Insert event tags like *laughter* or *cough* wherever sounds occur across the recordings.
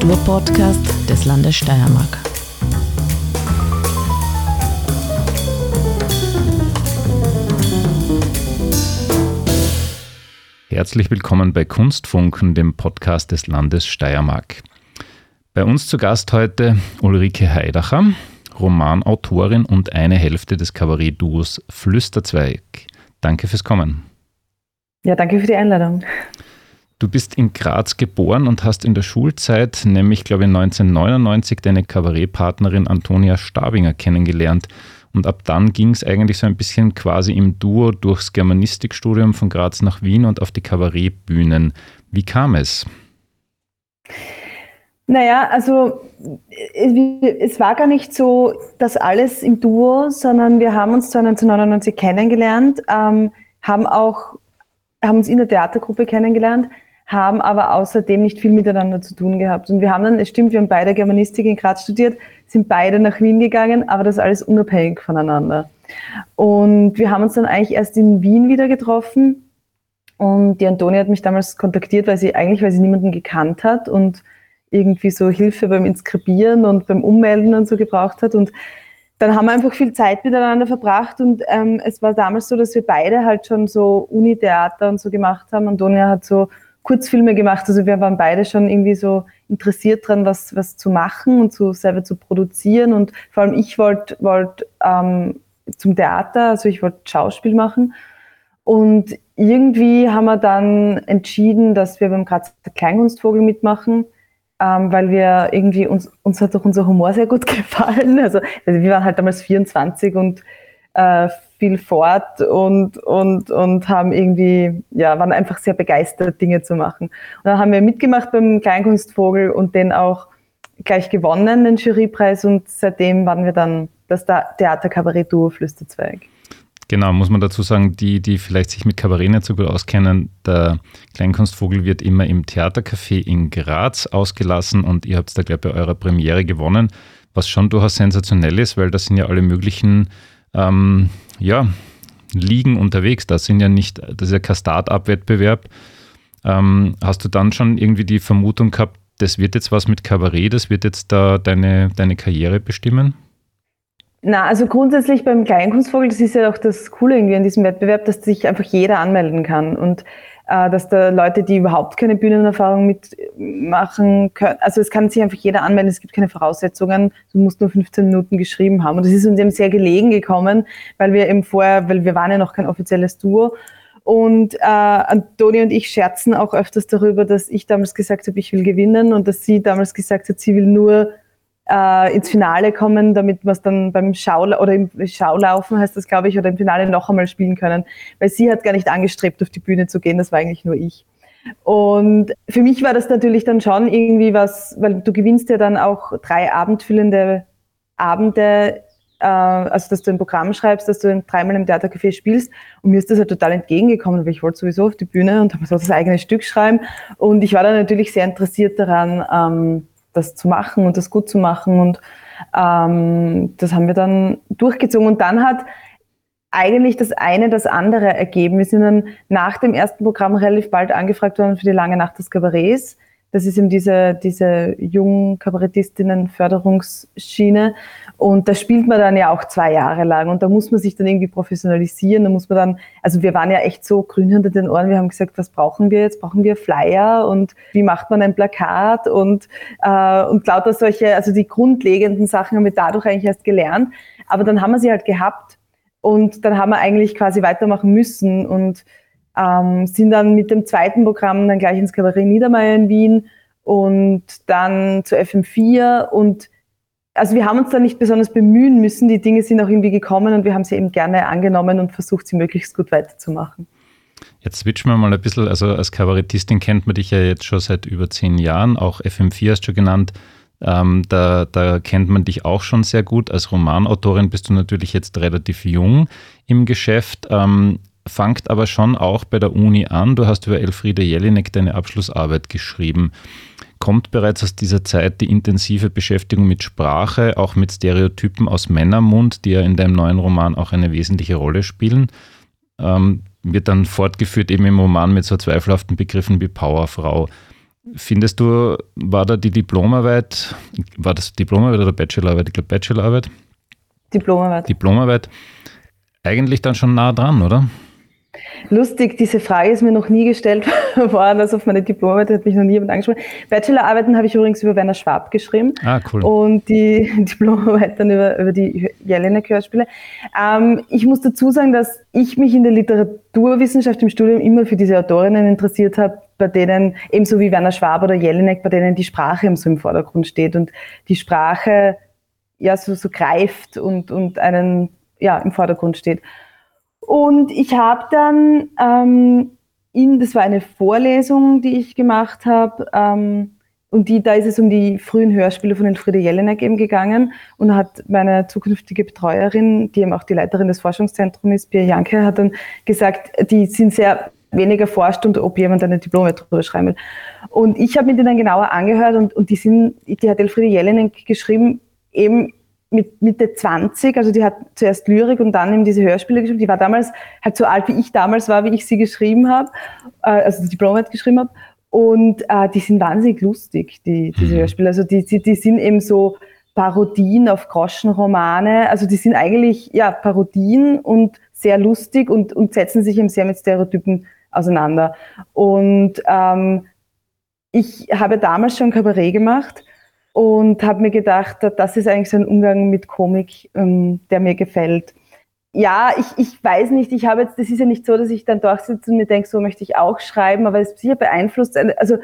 Kulturpodcast des Landes Steiermark. Herzlich willkommen bei Kunstfunken, dem Podcast des Landes Steiermark. Bei uns zu Gast heute Ulrike Heidacher, Romanautorin und eine Hälfte des Kabarett-Duos Flüsterzweig. Danke fürs Kommen. Ja, danke für die Einladung. Du bist in Graz geboren und hast in der Schulzeit, nämlich glaube ich 1999, deine Kabarettpartnerin Antonia Stabinger kennengelernt. Und ab dann ging es eigentlich so ein bisschen quasi im Duo durchs Germanistikstudium von Graz nach Wien und auf die Kabarettbühnen. Wie kam es? Naja, also es war gar nicht so, dass alles im Duo, sondern wir haben uns 1999 kennengelernt, ähm, haben auch haben uns in der Theatergruppe kennengelernt, haben aber außerdem nicht viel miteinander zu tun gehabt. Und wir haben dann, es stimmt, wir haben beide Germanistik in Graz studiert, sind beide nach Wien gegangen, aber das alles unabhängig voneinander. Und wir haben uns dann eigentlich erst in Wien wieder getroffen. Und die Antonia hat mich damals kontaktiert, weil sie eigentlich, weil sie niemanden gekannt hat und irgendwie so Hilfe beim Inskribieren und beim Ummelden und so gebraucht hat. Und dann haben wir einfach viel Zeit miteinander verbracht und ähm, es war damals so, dass wir beide halt schon so Uni-Theater und so gemacht haben. Antonia hat so Kurzfilme gemacht, also wir waren beide schon irgendwie so interessiert dran, was, was zu machen und so selber zu produzieren. Und vor allem ich wollte wollt, ähm, zum Theater, also ich wollte Schauspiel machen. Und irgendwie haben wir dann entschieden, dass wir beim Grazer Kleinkunstvogel mitmachen ähm, weil wir irgendwie uns, uns hat doch unser Humor sehr gut *laughs* gefallen. Also, also wir waren halt damals 24 und äh, viel fort und, und, und haben irgendwie, ja, waren einfach sehr begeistert, Dinge zu machen. Und dann haben wir mitgemacht beim Kleinkunstvogel und den auch gleich gewonnen, den Jurypreis und seitdem waren wir dann das Theater-Kabarett-Duo Flüsterzweig. Genau, muss man dazu sagen, die, die vielleicht sich mit Kabarett nicht so gut auskennen, der Kleinkunstvogel wird immer im Theatercafé in Graz ausgelassen und ihr habt da, glaube ich, bei eurer Premiere gewonnen, was schon durchaus sensationell ist, weil da sind ja alle möglichen ähm, ja, Ligen unterwegs. Das sind ja nicht, das ist ja kein Start-up-Wettbewerb. Ähm, hast du dann schon irgendwie die Vermutung gehabt, das wird jetzt was mit Kabarett, das wird jetzt da deine, deine Karriere bestimmen? Na, also grundsätzlich beim Kleinkunstvogel, das ist ja auch das Coole irgendwie an diesem Wettbewerb, dass sich einfach jeder anmelden kann und dass da Leute, die überhaupt keine Bühnenerfahrung mitmachen können, also es kann sich einfach jeder anmelden, es gibt keine Voraussetzungen, du musst nur 15 Minuten geschrieben haben. Und das ist uns eben sehr gelegen gekommen, weil wir eben vorher, weil wir waren ja noch kein offizielles Duo. Und äh, Antoni und ich scherzen auch öfters darüber, dass ich damals gesagt habe, ich will gewinnen und dass sie damals gesagt hat, sie will nur äh, ins Finale kommen, damit wir es dann beim Schaula oder im Schaulaufen heißt das, glaube ich, oder im Finale noch einmal spielen können. Weil sie hat gar nicht angestrebt, auf die Bühne zu gehen, das war eigentlich nur ich. Und für mich war das natürlich dann schon irgendwie was, weil du gewinnst ja dann auch drei abendfüllende Abende, äh, also dass du ein Programm schreibst, dass du dreimal im Theatercafé spielst. Und mir ist das halt total entgegengekommen, weil ich wollte sowieso auf die Bühne und habe so das eigene Stück schreiben. Und ich war dann natürlich sehr interessiert daran, ähm, das zu machen und das gut zu machen. Und ähm, das haben wir dann durchgezogen. Und dann hat eigentlich das eine das andere ergeben. Wir sind dann nach dem ersten Programm relativ bald angefragt worden für die lange Nacht des Kabarets. Das ist eben diese, diese jungen Kabarettistinnen-Förderungsschiene. Und da spielt man dann ja auch zwei Jahre lang. Und da muss man sich dann irgendwie professionalisieren. Da muss man dann, also wir waren ja echt so grün hinter den Ohren. Wir haben gesagt, was brauchen wir jetzt? Brauchen wir Flyer? Und wie macht man ein Plakat? Und, äh, und lauter solche, also die grundlegenden Sachen haben wir dadurch eigentlich erst gelernt. Aber dann haben wir sie halt gehabt. Und dann haben wir eigentlich quasi weitermachen müssen. Und ähm, sind dann mit dem zweiten Programm dann gleich ins Kabarett Niedermeyer in Wien und dann zu FM4 und also wir haben uns da nicht besonders bemühen müssen, die Dinge sind auch irgendwie gekommen und wir haben sie eben gerne angenommen und versucht, sie möglichst gut weiterzumachen. Jetzt switchen wir mal ein bisschen, also als Kabarettistin kennt man dich ja jetzt schon seit über zehn Jahren, auch FM4 hast du schon genannt. Ähm, da, da, kennt man dich auch schon sehr gut. Als Romanautorin bist du natürlich jetzt relativ jung im Geschäft. Ähm, fangt aber schon auch bei der Uni an. Du hast über Elfriede Jelinek deine Abschlussarbeit geschrieben. Kommt bereits aus dieser Zeit die intensive Beschäftigung mit Sprache, auch mit Stereotypen aus Männermund, die ja in deinem neuen Roman auch eine wesentliche Rolle spielen? Ähm, wird dann fortgeführt eben im Roman mit so zweifelhaften Begriffen wie Powerfrau. Findest du, war da die Diplomarbeit, war das Diplomarbeit oder Bachelorarbeit? Ich glaube Bachelorarbeit. Diplomarbeit. Diplomarbeit. Eigentlich dann schon nah dran, oder? Lustig, diese Frage ist mir noch nie gestellt *laughs* worden, also auf meine Diplomarbeit hat mich noch nie jemand angesprochen. Bachelorarbeiten habe ich übrigens über Werner Schwab geschrieben. Ah, cool. Und die *laughs* Diplomarbeit dann über, über die Jelinek-Hörspiele. Ähm, ich muss dazu sagen, dass ich mich in der Literaturwissenschaft im Studium immer für diese Autorinnen interessiert habe, bei denen, ebenso wie Werner Schwab oder Jelinek, bei denen die Sprache eben so im Vordergrund steht und die Sprache ja so, so greift und, und einen ja, im Vordergrund steht. Und ich habe dann, ähm, in, das war eine Vorlesung, die ich gemacht habe, ähm, und die, da ist es um die frühen Hörspiele von den Friede Jelinek eben gegangen und hat meine zukünftige Betreuerin, die eben auch die Leiterin des Forschungszentrums ist, Pia Janke, hat dann gesagt, die sind sehr wenig erforscht und ob jemand eine Diplome drüber schreiben will. Und ich habe mir die dann genauer angehört und, und die sind, die hat Elfriede Jelinek geschrieben, eben mit Mitte 20, also die hat zuerst Lyrik und dann eben diese Hörspiele geschrieben. Die war damals halt so alt, wie ich damals war, wie ich sie geschrieben habe, äh, also die Diplomarbeit geschrieben habe. Und äh, die sind wahnsinnig lustig, die, diese mhm. Hörspiele. Also die, die, die sind eben so Parodien auf Groschenromane. Also die sind eigentlich ja Parodien und sehr lustig und, und setzen sich eben sehr mit Stereotypen auseinander. Und ähm, ich habe damals schon Kabarett gemacht und habe mir gedacht, das ist eigentlich so ein Umgang mit Komik, ähm, der mir gefällt. Ja, ich, ich weiß nicht, ich habe jetzt, das ist ja nicht so, dass ich dann durchsitze und mir denke, so möchte ich auch schreiben, aber es sicher beeinflusst, also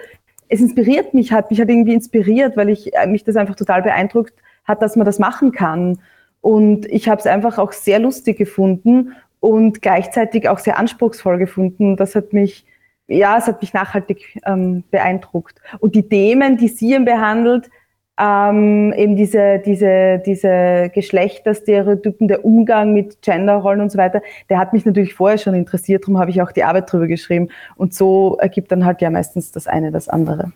es inspiriert mich, hat mich halt irgendwie inspiriert, weil ich äh, mich das einfach total beeindruckt hat, dass man das machen kann. Und ich habe es einfach auch sehr lustig gefunden und gleichzeitig auch sehr anspruchsvoll gefunden. Das hat mich, ja, es hat mich nachhaltig ähm, beeindruckt. Und die Themen, die sie behandelt, ähm, eben diese, diese, diese Geschlechterstereotypen, der Umgang mit Genderrollen und so weiter, der hat mich natürlich vorher schon interessiert, darum habe ich auch die Arbeit drüber geschrieben. Und so ergibt dann halt ja meistens das eine das andere.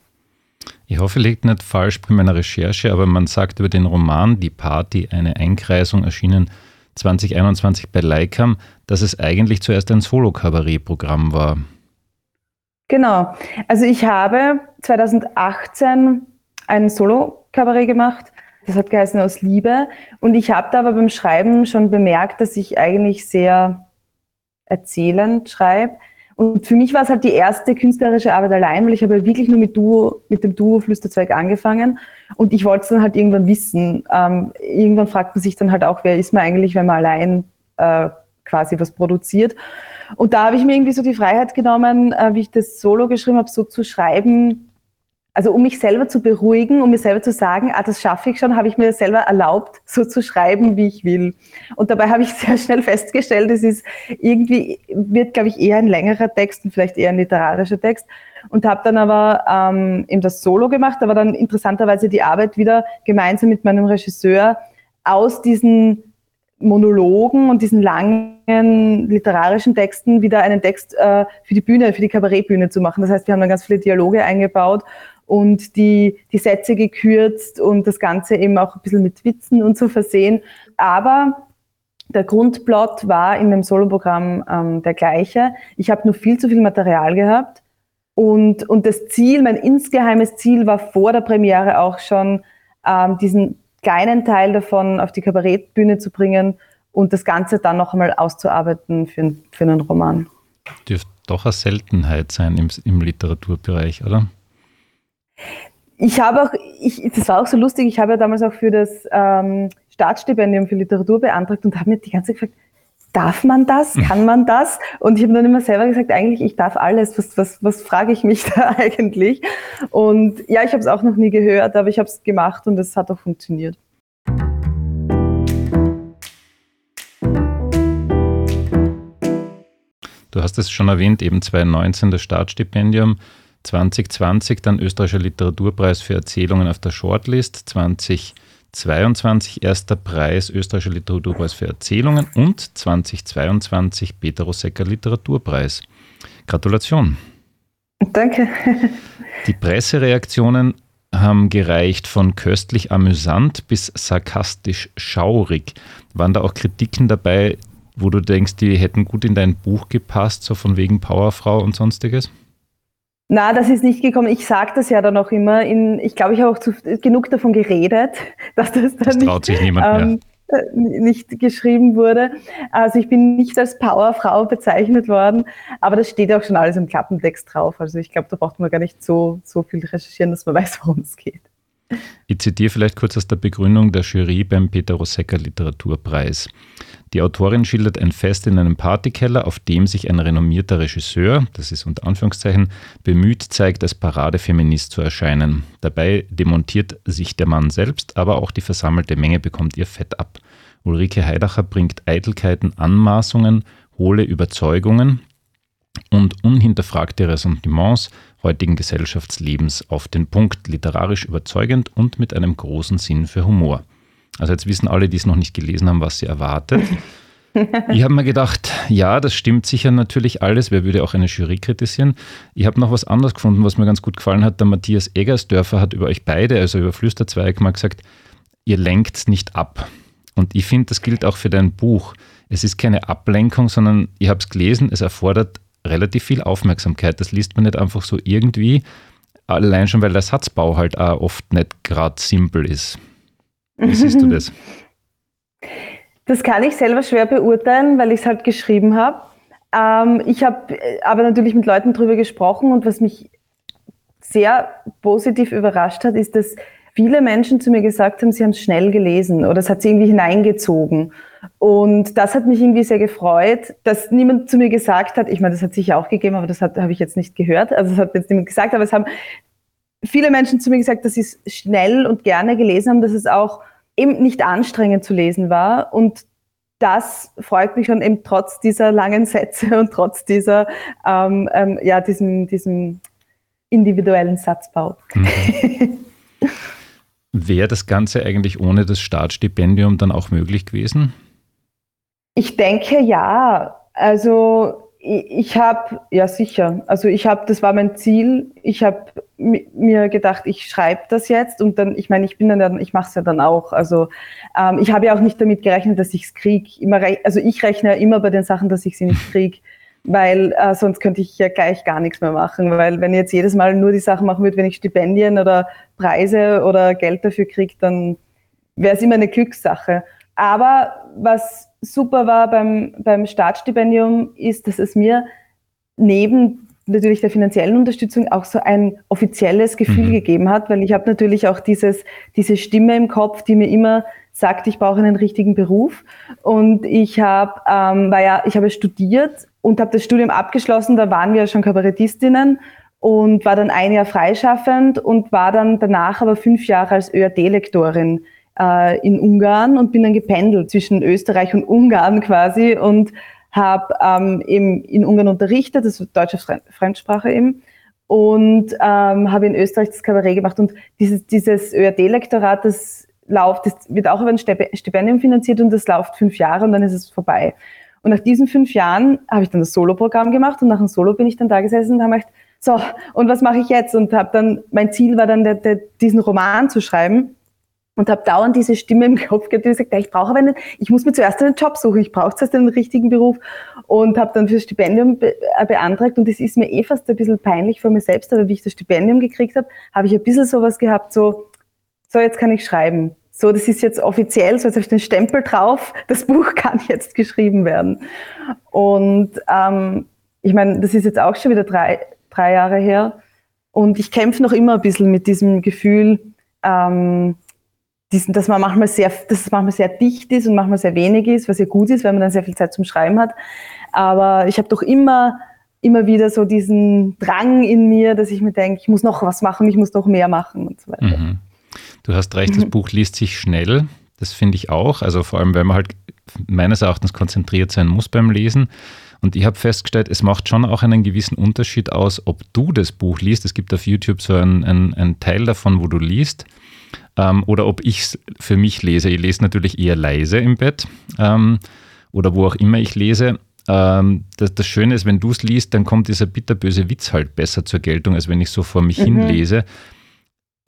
Ich hoffe, liegt nicht falsch bei meiner Recherche, aber man sagt über den Roman Die Party, eine Einkreisung, erschienen 2021 bei Leikam, dass es eigentlich zuerst ein Solo-Kabarett-Programm war. Genau. Also ich habe 2018 ein Solo-Kabarett gemacht. Das hat geheißen aus Liebe. Und ich habe da aber beim Schreiben schon bemerkt, dass ich eigentlich sehr erzählend schreibe. Und für mich war es halt die erste künstlerische Arbeit allein, weil ich habe wirklich nur mit Duo, mit dem Duo Flüsterzweig angefangen. Und ich wollte es dann halt irgendwann wissen. Ähm, irgendwann fragt man sich dann halt auch, wer ist man eigentlich, wenn man allein äh, quasi was produziert. Und da habe ich mir irgendwie so die Freiheit genommen, äh, wie ich das Solo geschrieben habe, so zu schreiben, also um mich selber zu beruhigen, um mir selber zu sagen, ah, das schaffe ich schon, habe ich mir selber erlaubt, so zu schreiben, wie ich will. Und dabei habe ich *laughs* sehr schnell festgestellt, es ist irgendwie, wird, glaube ich, eher ein längerer Text und vielleicht eher ein literarischer Text. Und habe dann aber ähm, eben das Solo gemacht, aber dann interessanterweise die Arbeit wieder gemeinsam mit meinem Regisseur aus diesen Monologen und diesen langen literarischen Texten wieder einen Text äh, für die Bühne, für die Kabarettbühne zu machen. Das heißt, wir haben dann ganz viele Dialoge eingebaut und die, die Sätze gekürzt und das Ganze eben auch ein bisschen mit Witzen und so versehen. Aber der Grundplot war in dem Soloprogramm ähm, der gleiche. Ich habe nur viel zu viel Material gehabt. Und, und das Ziel, mein insgeheimes Ziel war vor der Premiere auch schon, ähm, diesen kleinen Teil davon auf die Kabarettbühne zu bringen und das Ganze dann noch einmal auszuarbeiten für, für einen Roman. Dürfte doch eine Seltenheit sein im, im Literaturbereich, oder? Ich habe auch, ich, das war auch so lustig, ich habe ja damals auch für das ähm, Staatsstipendium für Literatur beantragt und habe mir die ganze Zeit gefragt, darf man das? Hm. Kann man das? Und ich habe dann immer selber gesagt, eigentlich, ich darf alles. Was, was, was frage ich mich *laughs* da eigentlich? Und ja, ich habe es auch noch nie gehört, aber ich habe es gemacht und es hat auch funktioniert. Du hast es schon erwähnt, eben 2019 das Staatsstipendium. 2020 dann Österreichischer Literaturpreis für Erzählungen auf der Shortlist, 2022 erster Preis Österreichischer Literaturpreis für Erzählungen und 2022 Peter Rosecker Literaturpreis. Gratulation. Danke. *laughs* Die Pressereaktionen haben gereicht von köstlich amüsant bis sarkastisch schaurig. Waren da auch Kritiken dabei, wo du denkst, die hätten gut in dein Buch gepasst, so von wegen Powerfrau und sonstiges? Na, das ist nicht gekommen. Ich sage das ja dann auch immer. In, ich glaube, ich habe auch zu, genug davon geredet, *laughs* dass das dann das traut nicht, sich niemand ähm, nicht geschrieben wurde. Also ich bin nicht als Powerfrau bezeichnet worden, aber das steht auch schon alles im Klappentext drauf. Also ich glaube, da braucht man gar nicht so, so viel recherchieren, dass man *laughs* weiß, worum es geht. Ich zitiere vielleicht kurz aus der Begründung der Jury beim Peter Rosecker Literaturpreis. Die Autorin schildert ein Fest in einem Partykeller, auf dem sich ein renommierter Regisseur, das ist unter Anführungszeichen, bemüht zeigt, als Paradefeminist zu erscheinen. Dabei demontiert sich der Mann selbst, aber auch die versammelte Menge bekommt ihr Fett ab. Ulrike Heidacher bringt Eitelkeiten, Anmaßungen, hohle Überzeugungen und unhinterfragte Ressentiments heutigen Gesellschaftslebens auf den Punkt, literarisch überzeugend und mit einem großen Sinn für Humor. Also jetzt wissen alle, die es noch nicht gelesen haben, was sie erwartet. *laughs* Ich habe mir gedacht, ja, das stimmt sicher natürlich alles. Wer würde auch eine Jury kritisieren? Ich habe noch was anderes gefunden, was mir ganz gut gefallen hat. Der Matthias Eggersdörfer hat über euch beide, also über Flüsterzweig, mal gesagt, ihr lenkt nicht ab. Und ich finde, das gilt auch für dein Buch. Es ist keine Ablenkung, sondern ich habe es gelesen, es erfordert relativ viel Aufmerksamkeit. Das liest man nicht einfach so irgendwie, allein schon, weil der Satzbau halt auch oft nicht gerade simpel ist. Wie siehst du das? *laughs* Das kann ich selber schwer beurteilen, weil ich es halt geschrieben habe. Ähm, ich habe aber natürlich mit Leuten drüber gesprochen und was mich sehr positiv überrascht hat, ist, dass viele Menschen zu mir gesagt haben, sie haben es schnell gelesen oder es hat sie irgendwie hineingezogen. Und das hat mich irgendwie sehr gefreut, dass niemand zu mir gesagt hat, ich meine, das hat sicher auch gegeben, aber das habe ich jetzt nicht gehört. Also das hat jetzt niemand gesagt, aber es haben viele Menschen zu mir gesagt, dass sie es schnell und gerne gelesen haben, dass es auch eben nicht anstrengend zu lesen war. Und das freut mich schon eben trotz dieser langen Sätze *laughs* und trotz dieser, ähm, ähm, ja, diesem, diesem individuellen Satzbau. Mhm. *laughs* Wäre das Ganze eigentlich ohne das Startstipendium dann auch möglich gewesen? Ich denke ja. Also ich, ich habe, ja sicher, also ich habe, das war mein Ziel. Ich habe mir gedacht, ich schreibe das jetzt und dann, ich meine, ich bin dann, ich mache es ja dann auch. Also ähm, ich habe ja auch nicht damit gerechnet, dass ich es kriege. also ich rechne ja immer bei den Sachen, dass ich sie nicht kriege weil äh, sonst könnte ich ja gleich gar nichts mehr machen, weil wenn ich jetzt jedes Mal nur die Sachen machen würde, wenn ich Stipendien oder Preise oder Geld dafür kriege, dann wäre es immer eine Glückssache. Aber was super war beim, beim Startstipendium, ist, dass es mir neben natürlich der finanziellen Unterstützung auch so ein offizielles Gefühl mhm. gegeben hat, weil ich habe natürlich auch dieses, diese Stimme im Kopf, die mir immer sagt, ich brauche einen richtigen Beruf. Und ich habe, ähm, war ja, ich habe studiert und habe das Studium abgeschlossen. Da waren wir schon Kabarettistinnen und war dann ein Jahr freischaffend und war dann danach aber fünf Jahre als ÖAD-Lektorin äh, in Ungarn und bin dann gependelt zwischen Österreich und Ungarn quasi und habe ähm, eben in Ungarn unterrichtet, das ist deutsche Fremdsprache eben, und ähm, habe in Österreich das Kabarett gemacht. Und dieses, dieses ÖAD-Lektorat, das läuft, das wird auch über ein Stipendium finanziert und das läuft fünf Jahre und dann ist es vorbei. Und nach diesen fünf Jahren habe ich dann das Soloprogramm gemacht und nach dem Solo bin ich dann da gesessen und habe gedacht, so, und was mache ich jetzt? Und habe dann, mein Ziel war dann, der, der, diesen Roman zu schreiben und habe dauernd diese Stimme im Kopf gehabt, die gesagt, ich brauche einen, ich muss mir zuerst einen Job suchen, ich brauche zuerst einen richtigen Beruf und habe dann fürs Stipendium be äh, beantragt und es ist mir eh fast ein bisschen peinlich vor mir selbst, aber wie ich das Stipendium gekriegt habe, habe ich ein bisschen sowas gehabt, so, so jetzt kann ich schreiben so, das ist jetzt offiziell, so jetzt habe ich den Stempel drauf, das Buch *laughs* kann jetzt geschrieben werden. Und ähm, ich meine, das ist jetzt auch schon wieder drei, drei Jahre her. Und ich kämpfe noch immer ein bisschen mit diesem Gefühl, ähm, diesen, dass man manchmal sehr, dass es manchmal sehr dicht ist und manchmal sehr wenig ist, was ja gut ist, weil man dann sehr viel Zeit zum Schreiben hat. Aber ich habe doch immer, immer wieder so diesen Drang in mir, dass ich mir denke, ich muss noch was machen, ich muss noch mehr machen und so weiter. Mhm. Du hast recht, das. *laughs* Buch liest sich schnell. Das finde ich auch. Also vor allem, weil man halt meines Erachtens konzentriert sein muss beim Lesen. Und ich habe festgestellt, es macht schon auch einen gewissen Unterschied aus, ob du das Buch liest. Es gibt auf YouTube so einen, einen, einen Teil davon, wo du liest. Ähm, oder ob ich es für mich lese. Ich lese natürlich eher leise im Bett ähm, oder wo auch immer ich lese. Ähm, das, das, Schöne ist, wenn du es liest, dann kommt dieser bitterböse Witz halt besser zur Geltung, als wenn ich so vor mich mhm. hin lese.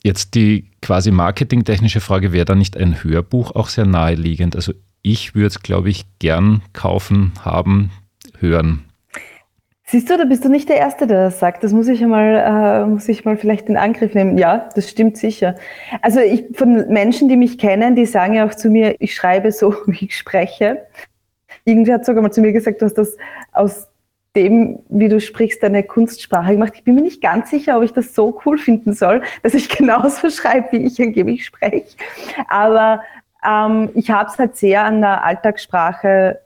Jetzt die quasi marketingtechnische Frage, wäre da nicht ein Hörbuch auch sehr naheliegend? Also ich würde es, glaube ich, gern kaufen, haben, hören. Siehst du, da bist du nicht der Erste, der das sagt. Das muss ich mal, äh, muss ich mal vielleicht in Angriff nehmen. Ja, das stimmt sicher. Also ich, von Menschen, die mich kennen, die sagen ja auch zu mir, ich schreibe so, *laughs* wie ich spreche. Irgendwie hat sogar mal zu mir gesagt, du hast das aus dem, wie du sprichst, deine Kunstsprache gemacht. Ich bin mir nicht ganz sicher, ob ich das so cool finden soll, dass ich *laughs* genauso schreibe, wie ich angeblich spreche. Aber ähm, ich habe es halt sehr an der Alltagssprache,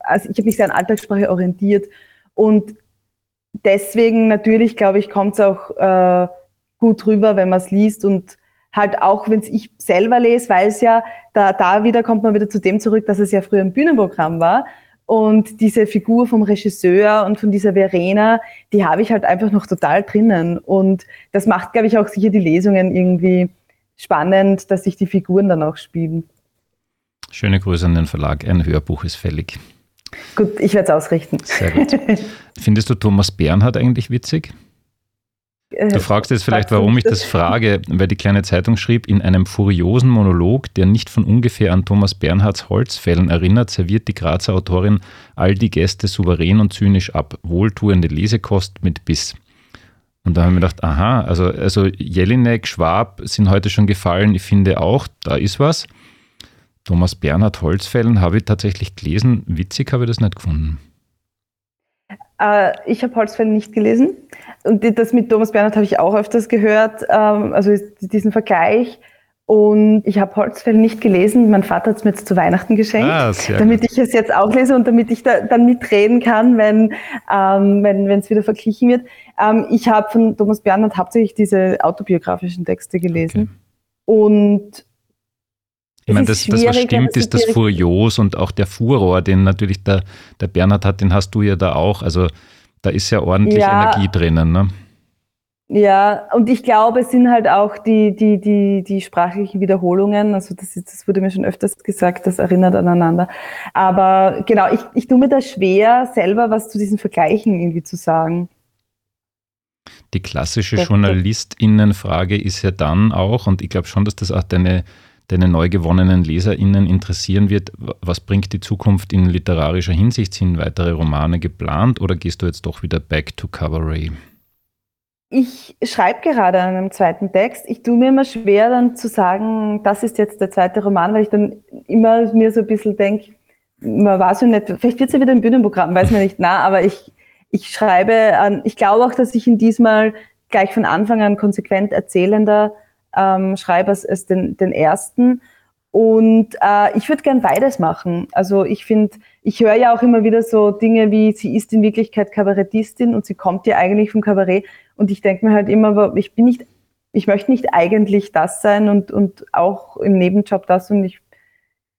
also ich habe mich sehr an Alltagssprache orientiert und deswegen natürlich, glaube ich, kommt es auch äh, gut rüber, wenn man es liest und halt auch, wenn es ich selber lese, weil es ja, da, da wieder kommt man wieder zu dem zurück, dass es ja früher ein Bühnenprogramm war. Und diese Figur vom Regisseur und von dieser Verena, die habe ich halt einfach noch total drinnen. Und das macht, glaube ich, auch sicher die Lesungen irgendwie spannend, dass sich die Figuren dann auch spielen. Schöne Grüße an den Verlag. Ein Hörbuch ist fällig. Gut, ich werde es ausrichten. Sehr gut. Findest du Thomas Bernhard eigentlich witzig? Äh, du fragst jetzt vielleicht, warum ich das frage, weil die kleine Zeitung schrieb, in einem furiosen Monolog, der nicht von ungefähr an Thomas Bernhards Holzfällen erinnert, serviert die Grazer Autorin all die Gäste souverän und zynisch ab. Wohltuende Lesekost mit Biss. Und da haben wir gedacht, aha, also, also Jelinek, Schwab sind heute schon gefallen. Ich finde auch, da ist was. Thomas Bernhard Holzfällen habe ich tatsächlich gelesen. Witzig habe ich das nicht gefunden. Äh, ich habe Holzfällen nicht gelesen. Und das mit Thomas Bernhard habe ich auch öfters gehört, ähm, also diesen Vergleich. Und ich habe Holzfällen nicht gelesen. Mein Vater hat es mir jetzt zu Weihnachten geschenkt, ah, damit gut. ich es jetzt auch lese und damit ich da, dann mitreden kann, wenn ähm, wenn es wieder verglichen wird. Ähm, ich habe von Thomas Bernhard hauptsächlich diese autobiografischen Texte gelesen. Okay. Und ich meine, das, das, was stimmt, ist das Furios und auch der Furor, den natürlich der, der Bernhard hat, den hast du ja da auch. Also da ist ja ordentlich ja, Energie drinnen. Ne? Ja, und ich glaube, es sind halt auch die, die, die, die sprachlichen Wiederholungen. Also das, ist, das wurde mir schon öfters gesagt, das erinnert aneinander. Aber genau, ich, ich tue mir da schwer, selber was zu diesen Vergleichen irgendwie zu sagen. Die klassische JournalistInnenfrage ist ja dann auch, und ich glaube schon, dass das auch deine deine neu gewonnenen LeserInnen interessieren wird, was bringt die Zukunft in literarischer Hinsicht? Sind weitere Romane geplant oder gehst du jetzt doch wieder back to Cabaret? Ich schreibe gerade an einem zweiten Text. Ich tue mir immer schwer, dann zu sagen, das ist jetzt der zweite Roman, weil ich dann immer mir so ein bisschen denke, man weiß ja nicht, vielleicht wird es ja wieder ein Bühnenprogramm, weiß man nicht, na, aber ich, ich schreibe an, ich glaube auch, dass ich in diesmal gleich von Anfang an konsequent erzählender ähm, schreibe als, als den, den ersten. Und äh, ich würde gern beides machen. Also ich finde, ich höre ja auch immer wieder so Dinge wie, sie ist in Wirklichkeit Kabarettistin und sie kommt ja eigentlich vom Kabarett. Und ich denke mir halt immer, ich bin nicht, ich möchte nicht eigentlich das sein und, und auch im Nebenjob das. Und ich,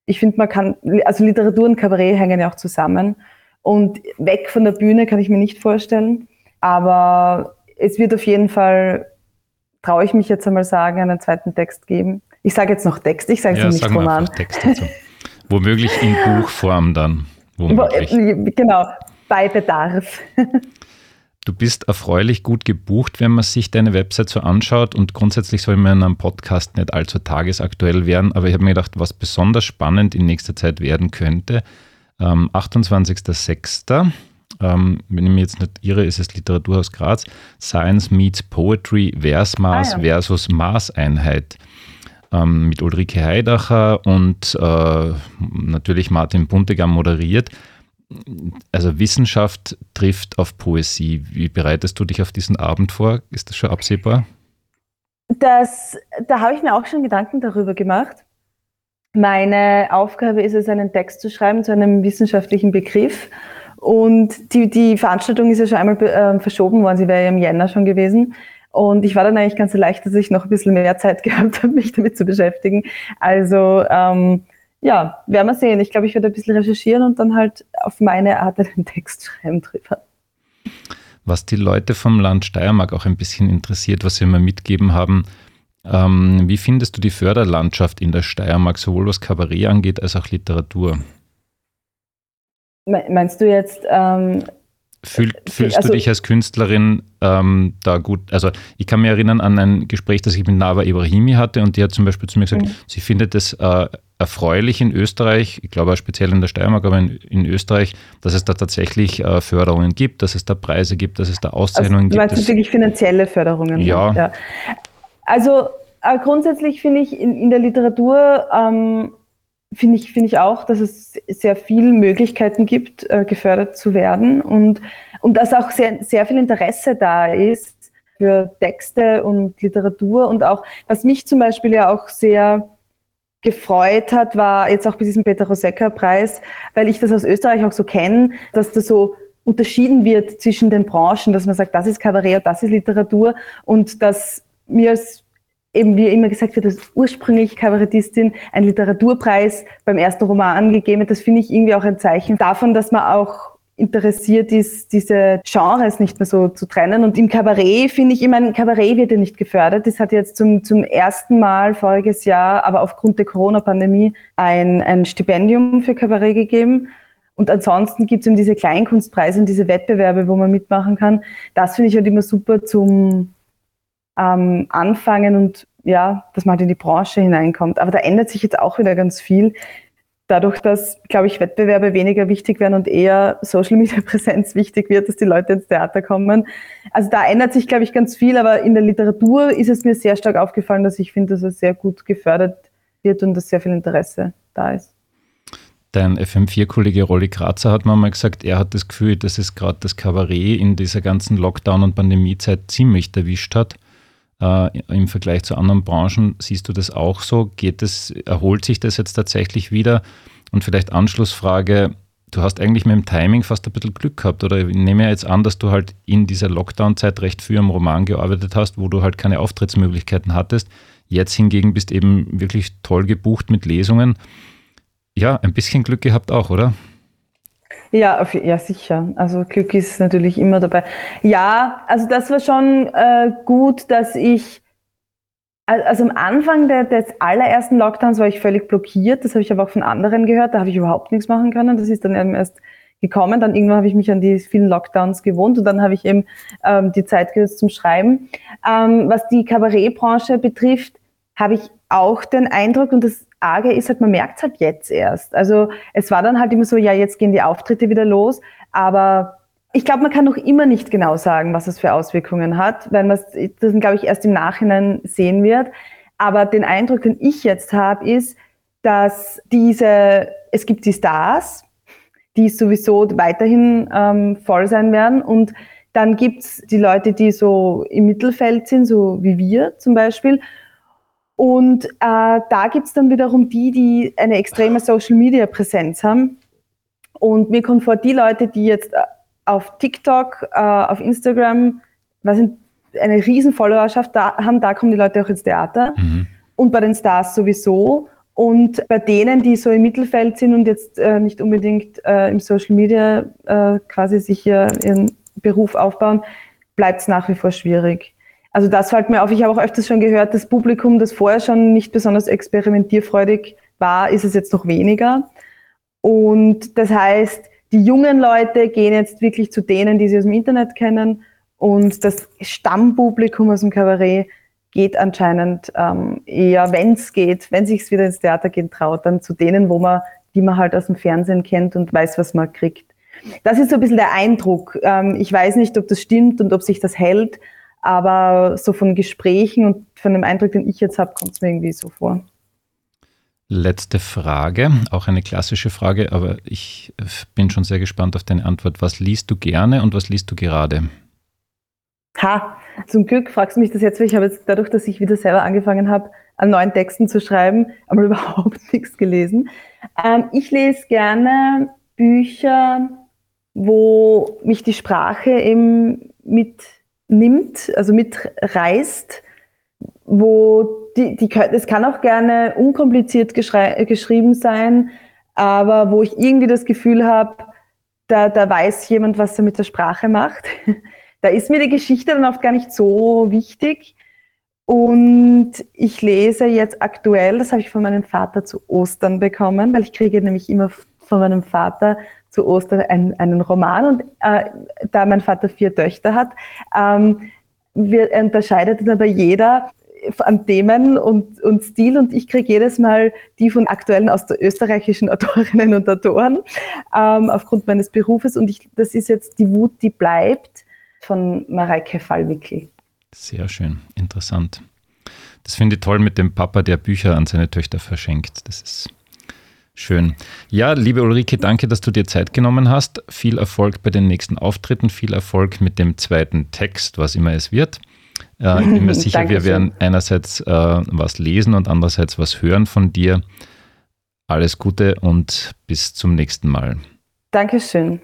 ich finde, man kann, also Literatur und Kabarett hängen ja auch zusammen. Und weg von der Bühne kann ich mir nicht vorstellen. Aber es wird auf jeden Fall traue ich mich jetzt einmal sagen, einen zweiten Text geben. Ich sage jetzt noch Text, ich sage ja, nicht Roman. Text dazu. Womöglich in *laughs* Buchform dann. Womöglich. Genau, bei Bedarf. Du bist erfreulich gut gebucht, wenn man sich deine Website so anschaut und grundsätzlich soll man in einem Podcast nicht allzu tagesaktuell werden, aber ich habe mir gedacht, was besonders spannend in nächster Zeit werden könnte, ähm, 28.06 ähm, wenn ich mich jetzt nicht irre, ist es Literaturhaus Graz, Science Meets Poetry, Versmaß ah, ja. versus Maßeinheit. Ähm, mit Ulrike Heidacher und äh, natürlich Martin Buntegam moderiert. Also Wissenschaft trifft auf Poesie. Wie bereitest du dich auf diesen Abend vor? Ist das schon absehbar? Das, da habe ich mir auch schon Gedanken darüber gemacht. Meine Aufgabe ist es, einen Text zu schreiben zu einem wissenschaftlichen Begriff. Und die, die Veranstaltung ist ja schon einmal äh, verschoben worden, sie wäre ja im Jänner schon gewesen. Und ich war dann eigentlich ganz erleichtert, dass ich noch ein bisschen mehr Zeit *laughs* gehabt habe, mich damit zu beschäftigen. Also ähm, ja, werden wir sehen. Ich glaube, ich werde ein bisschen recherchieren und dann halt auf meine Art einen Text *laughs* schreiben drüber. Was die Leute vom Land Steiermark auch ein bisschen interessiert, was sie mir mitgeben haben, ähm, wie findest du die Förderlandschaft in der Steiermark, sowohl was Kabarett angeht als auch Literatur? Meinst du jetzt? Ähm, Fühl, fühlst also, du dich als Künstlerin ähm, da gut? Also ich kann mich erinnern an ein Gespräch, das ich mit Nava Ibrahimi hatte und die hat zum Beispiel zu mir gesagt, mhm. sie findet es äh, erfreulich in Österreich, ich glaube auch speziell in der Steiermark, aber in, in Österreich, dass es da tatsächlich äh, Förderungen gibt, dass es da Preise gibt, dass es da Auszeichnungen also, gibt. Du meinst wirklich finanzielle Förderungen? Ja. ja. Also äh, grundsätzlich finde ich in, in, der Literatur ähm, finde ich, finde ich auch, dass es sehr viele Möglichkeiten gibt, äh, gefördert zu werden und, und dass auch sehr, sehr viel Interesse da ist für Texte und Literatur. Und auch, was mich zum Beispiel ja auch sehr gefreut hat, war jetzt auch bei diesem Peter Rosecker-Preis, weil ich das aus Österreich auch so kenne, dass das so unterschieden wird zwischen den Branchen, dass man sagt, das ist Kabarett das ist Literatur und dass mir als eben wie immer gesagt wird, als ursprünglich Kabarettistin ein Literaturpreis beim ersten Roman angegeben hat. Das finde ich irgendwie auch ein Zeichen davon, dass man auch interessiert ist, diese Genres nicht mehr so zu trennen. Und im Kabarett finde ich, ich meine, Kabarett wird ja nicht gefördert. Das hat jetzt zum, zum ersten Mal voriges Jahr, aber aufgrund der Corona-Pandemie, ein, ein Stipendium für Kabarett gegeben. Und ansonsten gibt es eben diese Kleinkunstpreise und diese Wettbewerbe, wo man mitmachen kann. Das finde ich halt immer super zum ähm, Anfangen und ja, dass man halt in die Branche hineinkommt. Aber da ändert sich jetzt auch wieder ganz viel dadurch, dass, glaube ich, Wettbewerbe weniger wichtig werden und eher Social Media *laughs* Präsenz wichtig wird, dass die Leute ins Theater kommen. Also da ändert sich, glaube ich, ganz viel, aber in der Literatur ist es mir sehr stark aufgefallen, dass ich finde, dass es sehr gut gefördert wird und dass sehr viel Interesse da ist. Dein FM4-Kollege Rolli Grazer hat mir mal gesagt, er hat das Gefühl, dass es gerade das Kabarett in dieser ganzen Lockdown- und Pandemiezeit ziemlich erwischt hat. Äh, Im Vergleich zu anderen Branchen siehst du das auch so? Geht es, erholt sich das jetzt tatsächlich wieder? Und vielleicht Anschlussfrage, du hast eigentlich mit dem Timing fast ein bisschen Glück gehabt, oder ich nehme ja jetzt an, dass du halt in dieser Lockdown-Zeit recht früh am Roman gearbeitet hast, wo du halt keine Auftrittsmöglichkeiten hattest. Jetzt hingegen bist eben wirklich toll gebucht mit Lesungen. Ja, ein bisschen Glück gehabt auch, oder? Ja, auf, ja, sicher. Also Glück ist natürlich immer dabei. Ja, also das war schon äh, gut, dass ich, also am Anfang der, des allerersten Lockdowns war ich völlig blockiert. Das habe ich aber auch von anderen gehört. Da habe ich überhaupt nichts machen können. Das ist dann eben erst gekommen. Dann irgendwann habe ich mich an die vielen Lockdowns gewohnt und dann habe ich eben ähm, die Zeit genutzt zum Schreiben. Ähm, was die Kabarettbranche betrifft, habe ich auch den Eindruck, und das Arge ist halt, man merkt es halt jetzt erst. Also es war dann halt immer so, ja, jetzt gehen die Auftritte wieder los, aber ich glaube, man kann noch immer nicht genau sagen, was es für Auswirkungen hat, weil man das, glaube ich, erst im Nachhinein sehen wird. Aber den Eindruck, den ich jetzt habe, ist, dass diese, es gibt die Stars, die sowieso weiterhin ähm, voll sein werden und dann gibt's die Leute, die so im Mittelfeld sind, so wie wir zum Beispiel. Und äh, da gibt es dann wiederum die, die eine extreme Social-Media-Präsenz haben. Und mir kommt vor, die Leute, die jetzt äh, auf TikTok, äh, auf Instagram, was sind, eine riesen Followerschaft da haben, da kommen die Leute auch ins Theater. Mhm. Und bei den Stars sowieso. Und bei denen, die so im Mittelfeld sind und jetzt äh, nicht unbedingt äh, im Social Media äh, quasi sich hier ihren Beruf aufbauen, bleibt es nach wie vor schwierig. Also das fällt mir auf. Ich habe auch öfters schon gehört, das Publikum, das vorher schon nicht besonders experimentierfreudig war, ist es jetzt noch weniger. Und das heißt, die jungen Leute gehen jetzt wirklich zu denen, die sie aus dem Internet kennen. Und das Stammpublikum aus dem Kabarett geht anscheinend ähm, eher, wenn es geht, wenn sich wieder ins Theater gehen traut, dann zu denen, wo man, die man halt aus dem Fernsehen kennt und weiß, was man kriegt. Das ist so ein bisschen der Eindruck. Ähm, ich weiß nicht, ob das stimmt und ob sich das hält, aber so von Gesprächen und von dem Eindruck, den ich jetzt habe, kommt es mir irgendwie so vor. Letzte Frage, auch eine klassische Frage, aber ich bin schon sehr gespannt auf deine Antwort. Was liest du gerne und was liest du gerade? Ha, zum Glück fragst du mich das jetzt, weil ich habe jetzt dadurch, dass ich wieder selber angefangen habe, an neuen Texten zu schreiben, aber *laughs* überhaupt nichts gelesen. Ähm, ich lese gerne Bücher, wo mich die Sprache eben mit nimmt, also mitreißt, wo die, die, es kann auch gerne unkompliziert geschrieben sein, aber wo ich irgendwie das Gefühl habe, da, da weiß jemand, was er mit der Sprache macht. *laughs* da ist mir die Geschichte dann oft gar nicht so wichtig. Und ich lese jetzt aktuell, das habe ich von meinem Vater zu Ostern bekommen, weil ich kriege nämlich immer von meinem Vater zu Ostern einen, einen Roman und äh, da mein Vater vier Töchter hat, ähm, wir, unterscheidet aber jeder an Themen und, und Stil und ich kriege jedes Mal die von aktuellen aus der österreichischen Autorinnen und Autoren ähm, aufgrund meines Berufes und ich, das ist jetzt die Wut, die bleibt von Mareike Fallwickel. Sehr schön, interessant. Das finde ich toll mit dem Papa, der Bücher an seine Töchter verschenkt. Das ist schön. Ja, liebe Ulrike, danke, dass du dir Zeit genommen hast. Viel Erfolg bei den nächsten Auftritten, viel Erfolg mit dem zweiten Text, was immer es wird. Äh, ich bin mir *laughs* sicher, wir werden einerseits äh, was lesen und andererseits was hören von dir. Alles Gute und bis zum nächsten Mal. Dankeschön.